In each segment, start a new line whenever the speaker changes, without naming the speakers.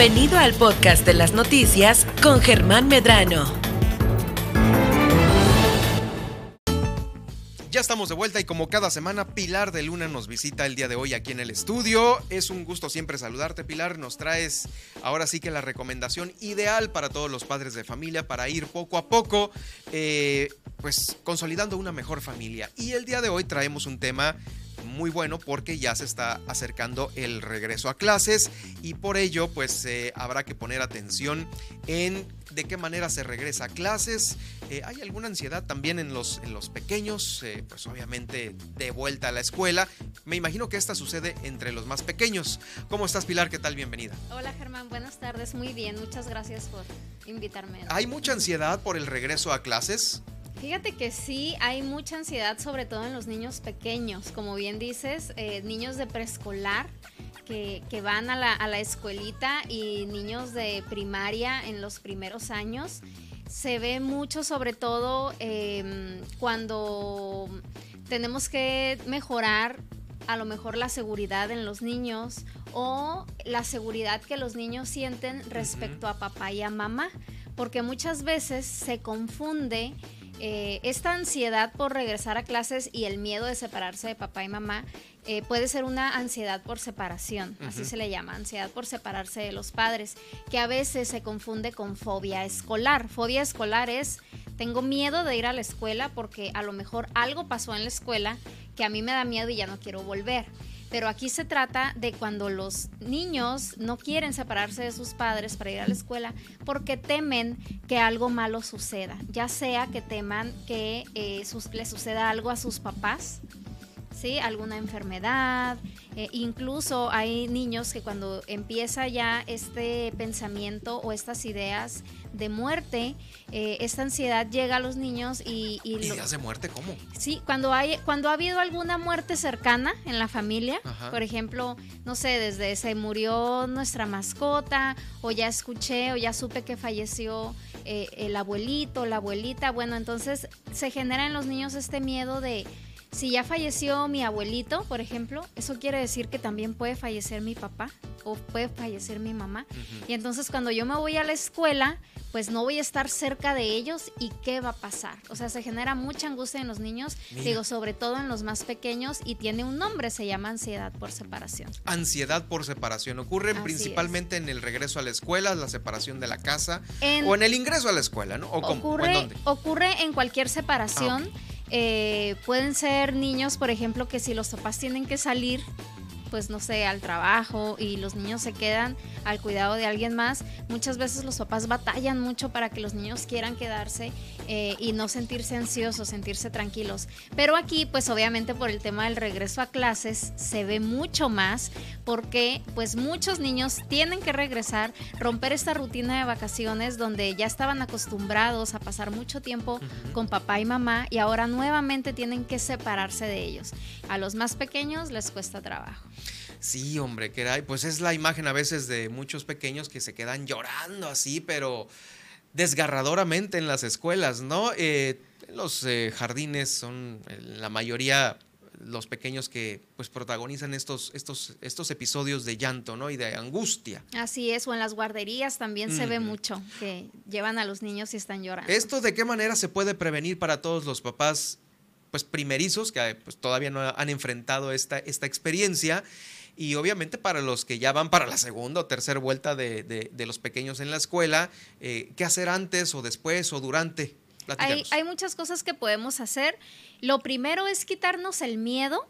Bienvenido al podcast de las noticias con Germán Medrano.
Ya estamos de vuelta y como cada semana, Pilar de Luna nos visita el día de hoy aquí en el estudio. Es un gusto siempre saludarte, Pilar. Nos traes ahora sí que la recomendación ideal para todos los padres de familia para ir poco a poco, eh, pues consolidando una mejor familia. Y el día de hoy traemos un tema muy bueno porque ya se está acercando el regreso a clases y por ello pues eh, habrá que poner atención en de qué manera se regresa a clases. Eh, hay alguna ansiedad también en los, en los pequeños, eh, pues obviamente de vuelta a la escuela. Me imagino que esta sucede entre los más pequeños. ¿Cómo estás Pilar? ¿Qué tal? Bienvenida.
Hola Germán, buenas tardes, muy bien, muchas gracias por invitarme.
¿Hay mucha ansiedad por el regreso a clases?
Fíjate que sí, hay mucha ansiedad, sobre todo en los niños pequeños, como bien dices, eh, niños de preescolar que, van a la, a la, escuelita y niños de primaria en los primeros años. Se ve mucho, sobre todo em, cuando tenemos que mejorar a lo mejor la seguridad en los niños o la seguridad que los niños sienten respecto a papá y a mamá, porque muchas veces se confunde eh, esta ansiedad por regresar a clases y el miedo de separarse de papá y mamá eh, puede ser una ansiedad por separación, así se le llama, ansiedad por separarse de los padres, que a veces se confunde con fobia escolar. Fobia escolar es, tengo miedo de ir a la escuela porque a lo mejor algo pasó en la escuela que a mí me da miedo y ya no quiero volver. Pero aquí se trata de cuando los niños no quieren separarse de sus padres para ir a la escuela porque temen que algo malo suceda, ya sea que teman que eh, les suceda algo a sus papás, ¿sí? alguna enfermedad, eh, incluso hay niños que cuando empieza ya este pensamiento o estas ideas de muerte, eh, esta ansiedad llega a los niños y...
y ¿Ideas de muerte cómo?
Sí, cuando, hay, cuando ha habido alguna muerte cercana en la familia, por ejemplo, no sé, desde se murió nuestra mascota, o ya escuché, o ya supe que falleció eh, el abuelito, la abuelita, bueno, entonces se genera en los niños este miedo de si ya falleció mi abuelito, por ejemplo, eso quiere decir que también puede fallecer mi papá o puede fallecer mi mamá. Y entonces cuando yo me voy a la escuela, pues no voy a estar cerca de ellos y qué va a pasar. O sea, se genera mucha angustia en los niños, digo, sobre todo en los más pequeños y tiene un nombre, se llama ansiedad por separación.
Ansiedad por separación. Ocurre principalmente en el regreso a la escuela, la separación de la casa o en el ingreso a la escuela, ¿no?
ocurre, ocurre en cualquier separación. Ah, eh, pueden ser niños, por ejemplo, que si los papás tienen que salir, pues no sé, al trabajo y los niños se quedan al cuidado de alguien más, muchas veces los papás batallan mucho para que los niños quieran quedarse eh, y no sentirse ansiosos, sentirse tranquilos. Pero aquí, pues obviamente por el tema del regreso a clases, se ve mucho más porque pues muchos niños tienen que regresar, romper esta rutina de vacaciones donde ya estaban acostumbrados a pasar mucho tiempo con papá y mamá y ahora nuevamente tienen que separarse de ellos. A los más pequeños les cuesta trabajo.
Sí, hombre, que era, pues es la imagen a veces de muchos pequeños que se quedan llorando así, pero desgarradoramente en las escuelas, ¿no? Eh, los eh, jardines son la mayoría los pequeños que pues protagonizan estos, estos, estos episodios de llanto, ¿no? Y de angustia.
Así es, o en las guarderías también se ve mucho que llevan a los niños y están llorando.
¿Esto de qué manera se puede prevenir para todos los papás pues primerizos que pues, todavía no han enfrentado esta, esta experiencia? Y obviamente para los que ya van para la segunda o tercera vuelta de, los pequeños en la escuela, eh, ¿qué hacer antes o después o durante?
Hay, hay muchas cosas que podemos hacer. Lo primero es quitarnos el miedo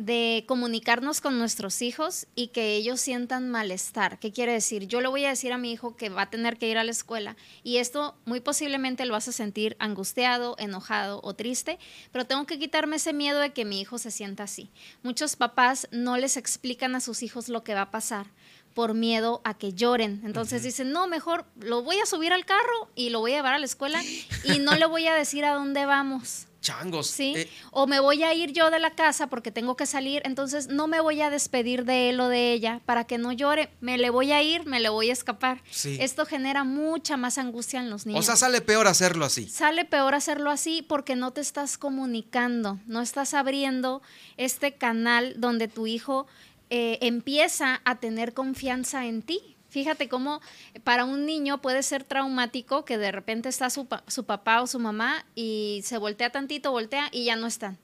de comunicarnos con nuestros hijos y que ellos sientan malestar. ¿Qué quiere decir? Yo le voy a decir a mi hijo que va a tener que ir a la escuela y esto muy posiblemente lo hace sentir angustiado, enojado o triste, pero tengo que quitarme ese miedo de que mi hijo se sienta así. Muchos papás no les explican a sus hijos lo que va a pasar por miedo a que lloren. Entonces dicen, no, mejor lo voy a subir al carro y lo voy a llevar a la escuela y no le voy a decir a dónde vamos
changos.
Sí. Eh. o me voy a ir yo de la casa porque tengo que salir, entonces no me voy a despedir de él o de ella para que no llore. Me le voy a ir, me le voy a escapar. Sí. Esto genera mucha más angustia en los niños.
O sea, sale peor hacerlo así.
Sale peor hacerlo así porque no te estás comunicando, no estás abriendo este canal donde tu hijo eh, empieza a tener confianza en ti Fíjate cómo para un niño puede ser traumático que de repente está su, su papá o su mamá y se voltea tantito, voltea y ya no están.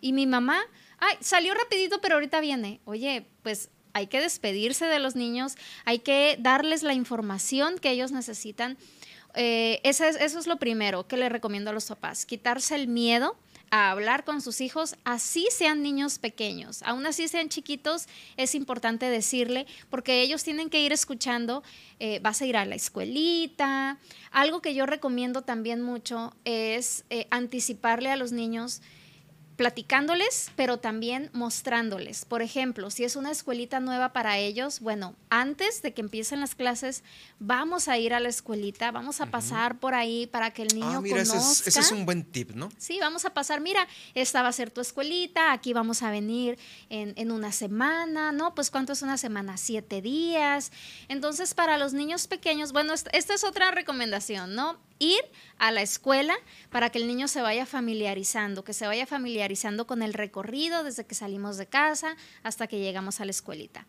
Y mi mamá, ay, salió rapidito, pero ahorita viene. Oye, pues hay que despedirse de los niños, hay que darles la información que ellos necesitan. Eh, eso, es, eso es lo primero que le recomiendo a los papás, quitarse el miedo a hablar con sus hijos, así sean niños pequeños, aún así sean chiquitos, es importante decirle, porque ellos tienen que ir escuchando, eh, vas a ir a la escuelita. Algo que yo recomiendo también mucho es eh, anticiparle a los niños platicándoles, pero también mostrándoles. Por ejemplo, si es una escuelita nueva para ellos, bueno, antes de que empiecen las clases, vamos a ir a la escuelita, vamos a pasar por ahí para que el niño ah, mira,
conozca. Ese es, un buen tip, ¿no?
Sí, vamos a pasar, mira, esta va a ser tu escuelita, aquí vamos a venir en, en una semana, ¿no? Pues ¿cuánto es una semana? Siete días. Entonces, para los niños pequeños, bueno, esta es otra recomendación, ¿no? ir a la escuela para que el niño se vaya familiarizando, que se vaya familiarizando con el recorrido desde que salimos de casa hasta que llegamos a la escuelita.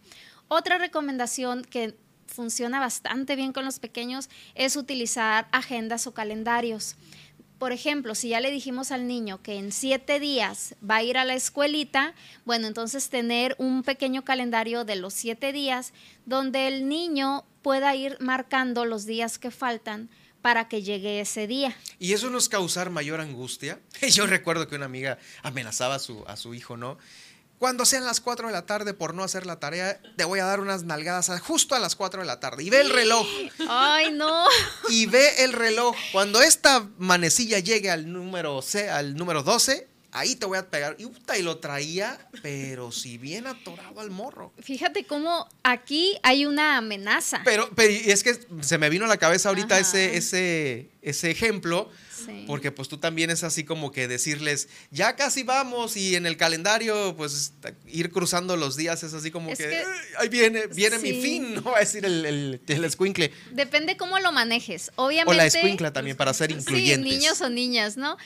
Otra recomendación que funciona bastante bien con los pequeños es utilizar agendas o calendarios. Por ejemplo, si ya le dijimos al niño que en siete días va a ir a la escuelita, bueno, entonces tener un pequeño calendario de los siete días donde el niño pueda ir marcando los días que faltan para que llegue ese día.
¿Y eso no es causar mayor angustia? Yo recuerdo que una amiga amenazaba a su, a su hijo, ¿no? Cuando sean las 4 de la tarde por no hacer la tarea, te voy a dar unas nalgadas justo a las 4 de la tarde. Y ve el reloj.
Ay, no.
Y ve el reloj. Cuando esta manecilla llegue al número C, al número 12, ahí te voy a pegar. Y, y lo traía, pero si bien atorado al morro.
Fíjate cómo aquí hay una amenaza.
Pero, pero es que se me vino a la cabeza ahorita ese, ese, ese ejemplo. Porque pues tú también es así como que decirles, ya casi vamos y en el calendario pues ir cruzando los días es así como que, ahí viene, viene mi fin, ¿no? Va a decir el, el, el
Depende cómo lo manejes, obviamente.
O la escuincla también para ser incluyentes.
Sí, niños o niñas, ¿no?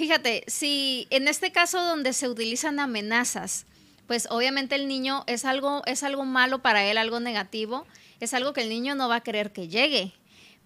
Fíjate, si en este caso donde se utilizan amenazas, pues obviamente el niño es algo, es algo malo para él, algo negativo, es algo que el niño no va a querer que llegue.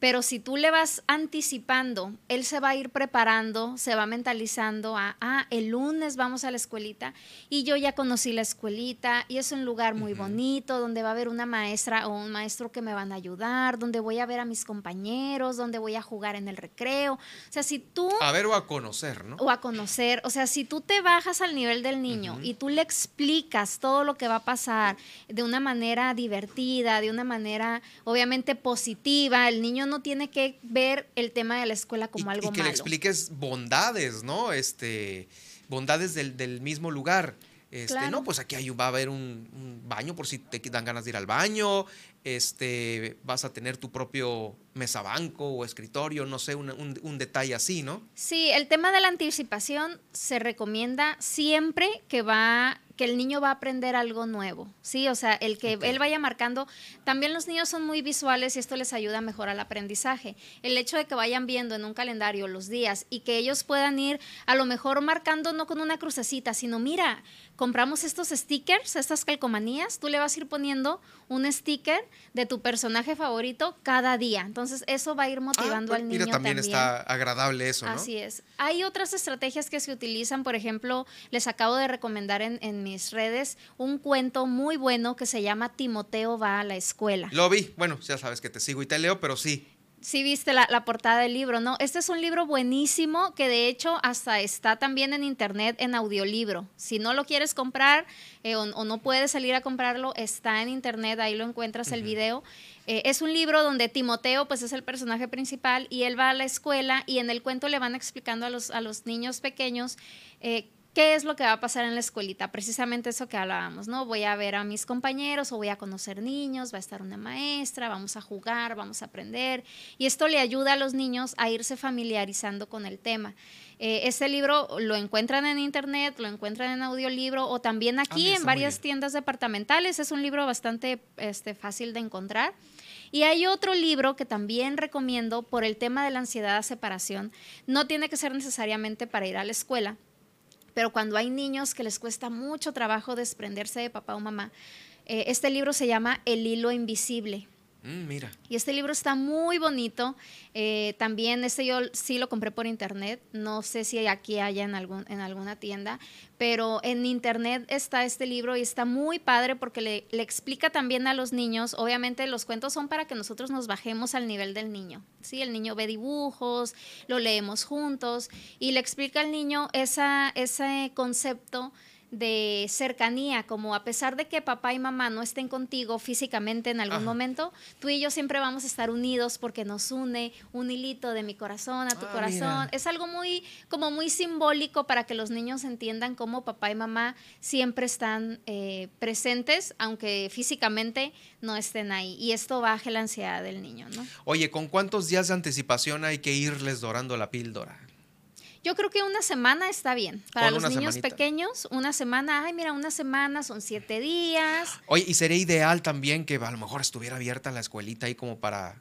Pero si tú le vas anticipando, él se va a ir preparando, se va mentalizando a, ah, el lunes vamos a la escuelita y yo ya conocí la escuelita y es un lugar muy bonito donde va a haber una maestra o un maestro que me van a ayudar, donde voy a ver a mis compañeros, donde voy a jugar en el recreo. O sea, si tú...
A ver o a conocer, ¿no?
O a conocer. O sea, si tú te bajas al nivel del niño y tú le explicas todo lo que va a pasar de una manera divertida, de una manera obviamente positiva, el niño no tiene que ver el tema de la escuela como algo
malo. Y que le expliques bondades, ¿no? Este, bondades del, mismo lugar. Este, no, pues aquí va a haber un, baño por si te dan ganas de ir al baño, este, vas a tener tu propio mesabanco o escritorio, no sé, un, un, detalle así, ¿no?
Sí, el tema de la anticipación se recomienda siempre que va que el niño va a aprender algo nuevo, ¿sí? O sea, el que él vaya marcando, también los niños son muy visuales y esto les ayuda a mejorar el aprendizaje. El hecho de que vayan viendo en un calendario los días y que ellos puedan ir a lo mejor marcando no con una crucecita, sino mira, compramos estos stickers, estas calcomanías, tú le vas a ir poniendo un sticker de tu personaje favorito cada día. Entonces, eso va a ir motivando ah, al niño. Mira,
también, está agradable eso, ¿no?
Así es. Hay otras estrategias que se utilizan, por ejemplo, les acabo de recomendar en, en mis redes un cuento muy bueno que se llama Timoteo va a la escuela.
Lo vi, bueno, ya sabes que te sigo y te leo, pero sí,
sí viste la, portada del libro, ¿no? Este es un libro buenísimo que de hecho hasta está también en internet en audiolibro. Si no lo quieres comprar eh, o, no puedes salir a comprarlo, está en internet, ahí lo encuentras el video. Eh, es un libro donde Timoteo pues es el personaje principal y él va a la escuela y en el cuento le van explicando a los, a los niños pequeños eh, ¿Qué es lo que va a pasar en la escuelita? Precisamente eso que hablábamos, ¿no? Voy a ver a mis compañeros o voy a conocer niños, va a estar una maestra, vamos a jugar, vamos a aprender. Y esto le ayuda a los niños a irse familiarizando con el tema. Eh, este libro lo encuentran en internet, lo encuentran en audiolibro o también aquí en varias tiendas departamentales. Es un libro bastante este, fácil de encontrar. Y hay otro libro que también recomiendo por el tema de la ansiedad de separación. No tiene que ser necesariamente para ir a la escuela pero cuando hay niños que les cuesta mucho trabajo desprenderse de papá o mamá, eh, este libro se llama El hilo invisible.
Mm.
Y este libro está muy bonito. Eh, también este yo sí lo compré por internet. No sé si aquí haya en, algún, en alguna tienda, pero en internet está este libro y está muy padre porque le, le, explica también a los niños. Obviamente los cuentos son para que nosotros nos bajemos al nivel del niño. ¿sí? El niño ve dibujos, lo leemos juntos y le explica al niño esa, ese concepto de cercanía, como a pesar de que papá y mamá no estén contigo físicamente en algún momento, tú y yo siempre vamos a estar unidos porque nos une un hilito de mi corazón a tu ah, corazón. Es algo muy, como muy simbólico para que los niños entiendan cómo papá y mamá siempre están eh, presentes, aunque físicamente no estén ahí. Y esto baje la ansiedad del niño, ¿no?
Oye, ¿con cuántos días de anticipación hay que irles dorando la píldora?
Yo creo que una semana está bien. Para los niños pequeños, una semana, ay, mira, una semana son siete días.
Oye, y sería ideal también que a lo mejor estuviera abierta la escuelita ahí como para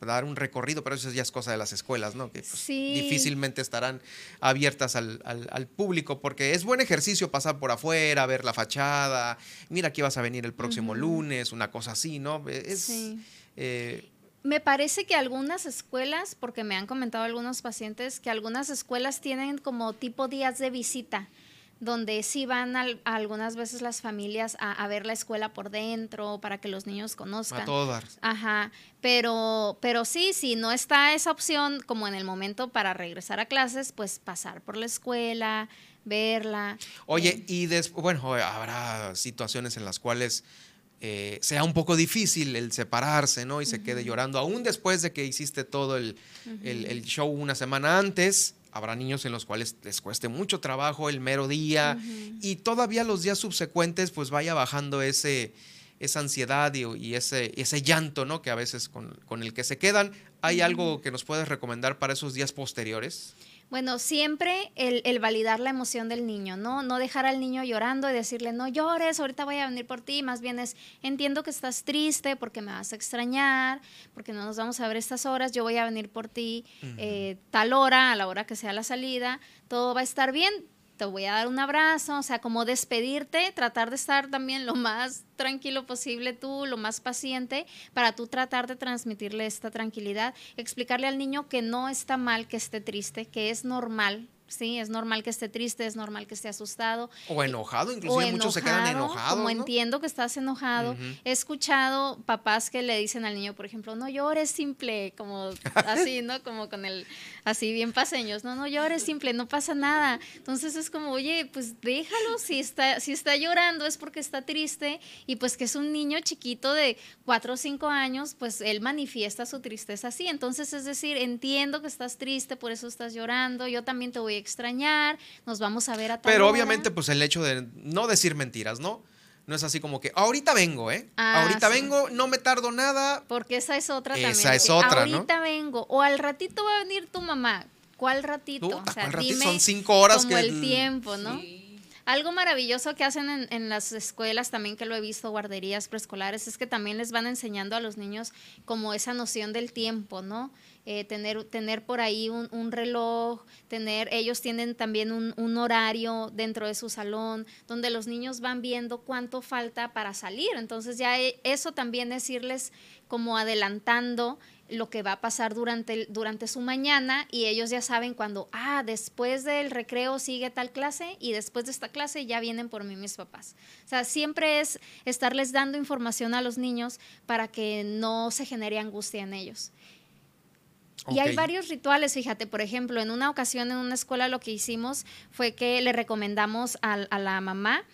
dar un recorrido, pero eso ya es cosa de las escuelas, ¿no? Que pues, difícilmente estarán abiertas al, público, porque es buen ejercicio pasar por afuera, ver la fachada, mira, aquí vas a venir el próximo lunes, una cosa así, ¿no? Es, sí.
Eh, me parece que algunas escuelas, porque me han comentado algunos pacientes, que algunas escuelas tienen como tipo días de visita, donde sí van algunas veces las familias a, ver la escuela por dentro para que los niños conozcan. A
todas.
Ajá, pero, pero sí, si no está esa opción como en el momento para regresar a clases, pues pasar por la escuela, verla.
Oye, eh. y después, bueno, habrá situaciones en las cuales eh, sea un poco difícil el separarse, ¿no? Y se quede llorando, aún después de que hiciste todo el, show una semana antes. Habrá niños en los cuales les cueste mucho trabajo el mero día y todavía los días subsecuentes pues vaya bajando ese, esa ansiedad y, ese, ese llanto, ¿no? Que a veces con, con el que se quedan. ¿Hay algo que nos puedes recomendar para esos días posteriores?
Bueno, siempre el, validar la emoción del niño, ¿no? No dejar al niño llorando y decirle, no llores, ahorita voy a venir por ti. Más bien es, entiendo que estás triste porque me vas a extrañar, porque no nos vamos a ver estas horas, yo voy a venir por ti eh, tal hora, a la hora que sea la salida, todo va a estar bien te voy a dar un abrazo, o sea, como despedirte, tratar de estar también lo más tranquilo posible tú, lo más paciente, para tú tratar de transmitirle esta tranquilidad, explicarle al niño que no está mal que esté triste, que es normal Sí, es normal que esté triste, es normal que esté asustado.
O enojado, inclusive muchos se quedan enojados.
Como entiendo que estás enojado. He escuchado papás que le dicen al niño, por ejemplo, no llores simple, como así, ¿no? Como con el, así bien paseños, no, no llores simple, no pasa nada. Entonces es como, oye, pues déjalo, si está, si está llorando es porque está triste y pues que es un niño chiquito de cuatro o cinco años, pues él manifiesta su tristeza así. Entonces es decir, entiendo que estás triste, por eso estás llorando, yo también te voy a extrañar, nos vamos a ver a
tal Pero obviamente, pues el hecho de no decir mentiras, ¿no? No es así como que ahorita vengo, ¿eh? Ah, ahorita vengo, no me tardo nada.
Porque esa es otra
también.
Esa
es otra,
ahorita vengo. O al ratito va a venir tu mamá. ¿Cuál ratito?
o sea, ratito? Son cinco horas
como el tiempo, ¿no? Algo maravilloso que hacen en, en, las escuelas también que lo he visto, guarderías preescolares, es que también les van enseñando a los niños como esa noción del tiempo, ¿no? Eh, tener, tener por ahí un, reloj, tener, ellos tienen también un, horario dentro de su salón, donde los niños van viendo cuánto falta para salir. Entonces ya e, eso también es irles como adelantando lo que va a pasar durante, durante su mañana y ellos ya saben cuando, ah, después del recreo sigue tal clase y después de esta clase ya vienen por mí mis papás. O sea, siempre es estarles dando información a los niños para que no se genere angustia en ellos. Y hay varios rituales, fíjate, por ejemplo, en una ocasión en una escuela lo que hicimos fue que le recomendamos a, la mamá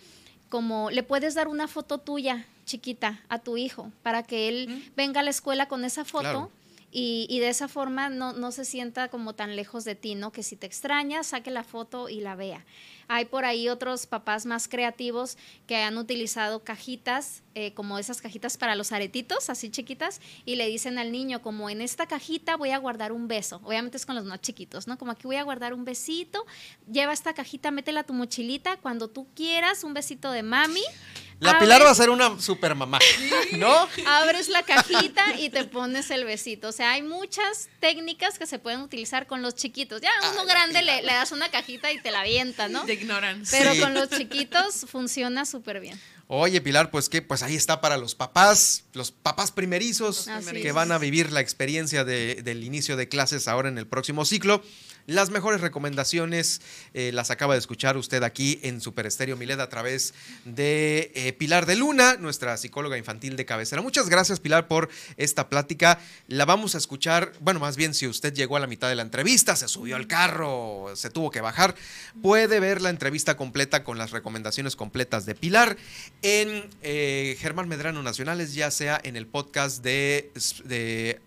como le puedes dar una foto tuya chiquita a tu hijo para que él venga a la escuela con esa foto. Y, de esa forma no, no, se sienta como tan lejos de ti, ¿no? Que si te extraña, saque la foto y la vea. Hay por ahí otros papás más creativos que han utilizado cajitas, eh, como esas cajitas para los aretitos, así chiquitas, y le dicen al niño, como en esta cajita voy a guardar un beso. Obviamente es con los más chiquitos, ¿no? Como aquí voy a guardar un besito, lleva esta cajita, métela a tu mochilita, cuando tú quieras, un besito de mami.
La Pilar va a ser una super mamá, ¿no?
Abres la cajita y te pones el besito. O sea, hay muchas técnicas que se pueden utilizar con los chiquitos. Ya uno grande le, das una cajita y te la avienta, ¿no?
De ignorancia.
Pero con los chiquitos funciona súper bien.
Oye, Pilar, pues que pues ahí está para los papás, los papás primerizos que van a vivir la experiencia de- del inicio de clases ahora en el próximo ciclo. Las mejores recomendaciones eh, las acaba de escuchar usted aquí en Super Estéreo Mileda a través de eh, Pilar de Luna, nuestra psicóloga infantil de cabecera. Muchas gracias, Pilar, por esta plática. La vamos a escuchar, bueno, más bien si usted llegó a la mitad de la entrevista, se subió al carro, se tuvo que bajar, puede ver la entrevista completa con las recomendaciones completas de Pilar en eh, Germán Medrano Nacionales, ya sea en el podcast de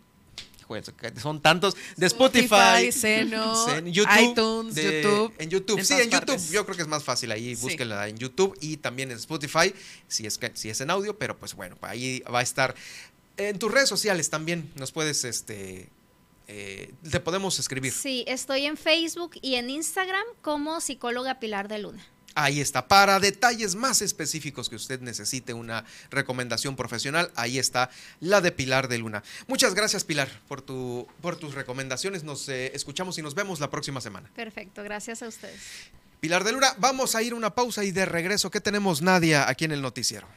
Son tantos de Spotify,
Spotify,
YouTube,
iTunes,
de-
YouTube,
En YouTube,
en
sí, en YouTube.
partes.
Yo creo que es más fácil ahí,
Sí.
búsquenla en YouTube y también en Spotify, si es que si es en audio, pero pues bueno, ahí va a estar. En tus redes sociales también nos puedes, este, eh, te podemos escribir.
Sí, estoy en Facebook y en Instagram como psicóloga Pilar de Luna.
Ahí está. Para detalles más específicos que usted necesite una recomendación profesional, ahí está la de Pilar de Luna. Muchas gracias, Pilar, por, tu, por tus recomendaciones. Nos eh, escuchamos y nos vemos la próxima semana.
Perfecto, gracias a ustedes.
Pilar de Luna, vamos a ir a una pausa y de regreso, ¿qué tenemos, Nadia, aquí en el noticiero?